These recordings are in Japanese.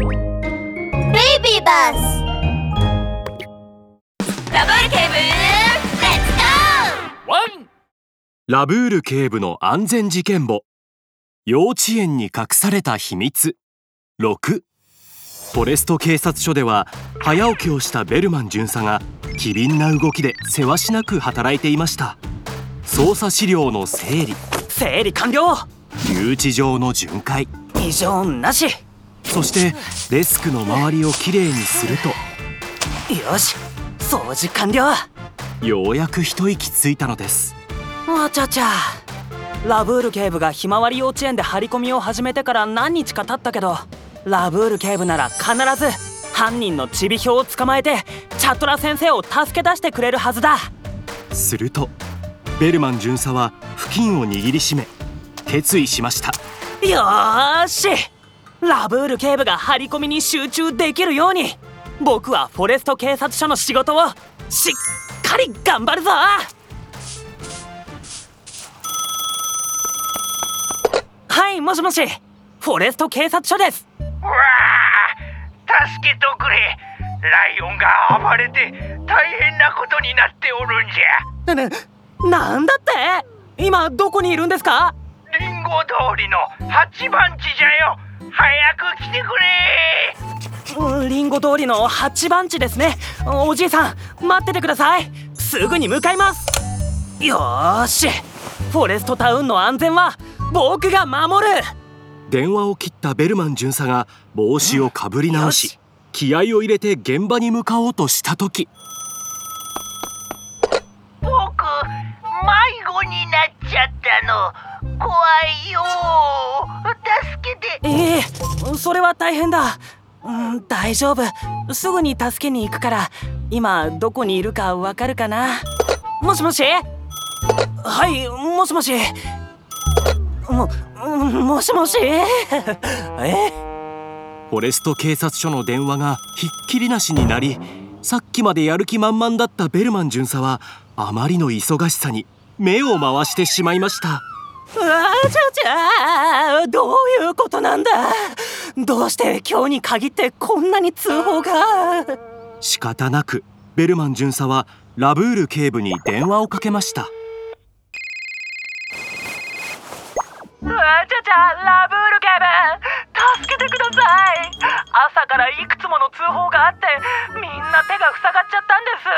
ベイビーバスラブール警部レッツゴーワンラブール警部の安全事件簿。幼稚園に隠された秘密。6フォレスト警察署では早起きをしたベルマン巡査が機敏な動きでせわしなく働いていました。捜査資料の整理。整理完了。留置場の巡回。異常なしそしてデスクの周りをきれいにするよし掃除完了。とようやく一息ついたのです。わちゃちゃ。ラブール警部がひまわり幼稚園で張り込みを始めてから何日か経ったけどラブール警部なら必ず犯人のちびひょうを捕まえてチャトラ先生を助け出してくれるはずだ。するとベルマン巡査は付近を握りしめ決意しました。よーしラブール警部が張り込みに集中できるように僕はフォレスト警察署の仕事をしっかり頑張るぞ。はいもしもし。フォレスト警察署です。うわあ助けとくれ。ライオンが暴れて大変なことになっておるんじゃ。な、ななんだって？今どこにいるんですか？リンゴ通りの8番地じゃよ早く来てくれ。うんリンゴ通りの8番地ですね。おじいさん待っててください。すぐに向かいます。よーし。フォレストタウンの安全は僕が守る。電話を切ったベルマン巡査が帽子をかぶり直し、気合を入れて現場に向かおうとした時。僕迷子になっちゃったの。怖いよええそれは大変だ。うん大丈夫。すぐに助けに行くから今どこにいるかわかるかな？もしもし？はいもしもし？ももしもし？え？フォレスト警察署の電話がひっきりなしになりさっきまでやる気満々だったベルマン巡査はあまりの忙しさに目を回してしまいました。あちゃちゃどういうことなんだ？どうして今日に限ってこんなに通報が？仕方なくベルマン巡査はラブール警部に電話をかけました。うわちゃちゃラブール警部助けてください。朝からいくつもの通報があってみんな手が塞がっちゃったんです。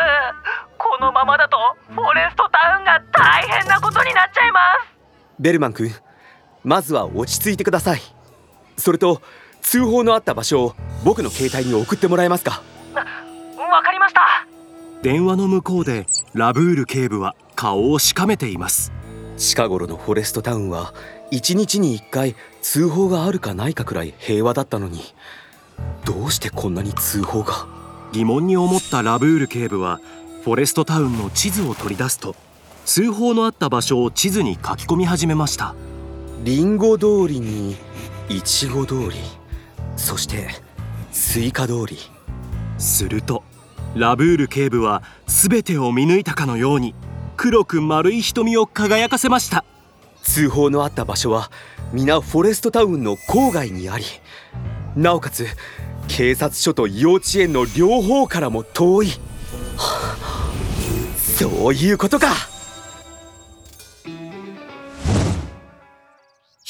このままだとフォレストタウンが大変なことになっちゃいます。ベルマン君まずは落ち着いてください。それと通報のあった場所を僕の携帯に送ってもらえますか？わかりました。電話の向こうでラブール警部は顔をしかめています。近頃のフォレストタウンは1日に1回通報があるかないかくらい平和だったのに。どうしてこんなに通報が？疑問に思ったラブール警部はフォレストタウンの地図を取り出すと通報のあった場所を地図に書き込み始めましたリンゴ通りにイチゴ通り。そしてスイカ通り。するとラブール警部は全てを見抜いたかのように黒く丸い瞳を輝かせました。通報のあった場所は皆フォレストタウンの郊外にありなおかつ警察署と幼稚園の両方からも遠い。はあ。そういうことか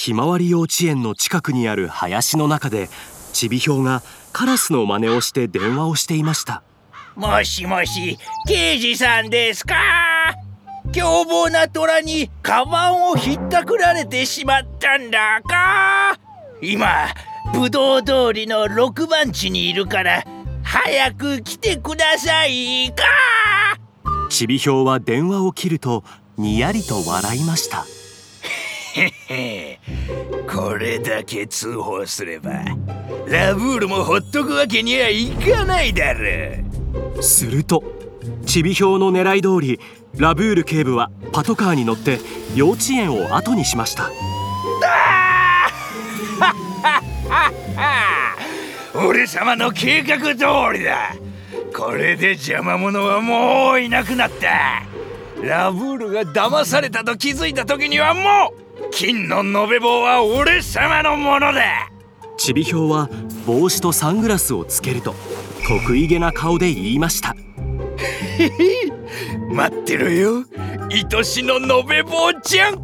ひまわり幼稚園の近くにある林の中でちびひょうがカラスの真似をして電話をしていました。もしもし刑事さんですか？凶暴な虎にカバンをひったくられてしまったんだか？今ぶどう通りの6番地にいるから早く来てくださいか？ちびひょうは電話を切るとにやりと笑いましたこれだけ通報すればラブールもほっとくわけにはいかないだろするとちびひょうの狙い通りラブール警部はパトカーに乗って幼稚園を後にしました。俺様の計画通りだ。これで邪魔者はもういなくなった。ラブールが騙されたと気づいた時にはもう金の延べ棒は俺様のものだ。ちびひょうは帽子とサングラスをつけると得意げな顔で言いました。待ってろよ。愛しの延べ坊ちゃん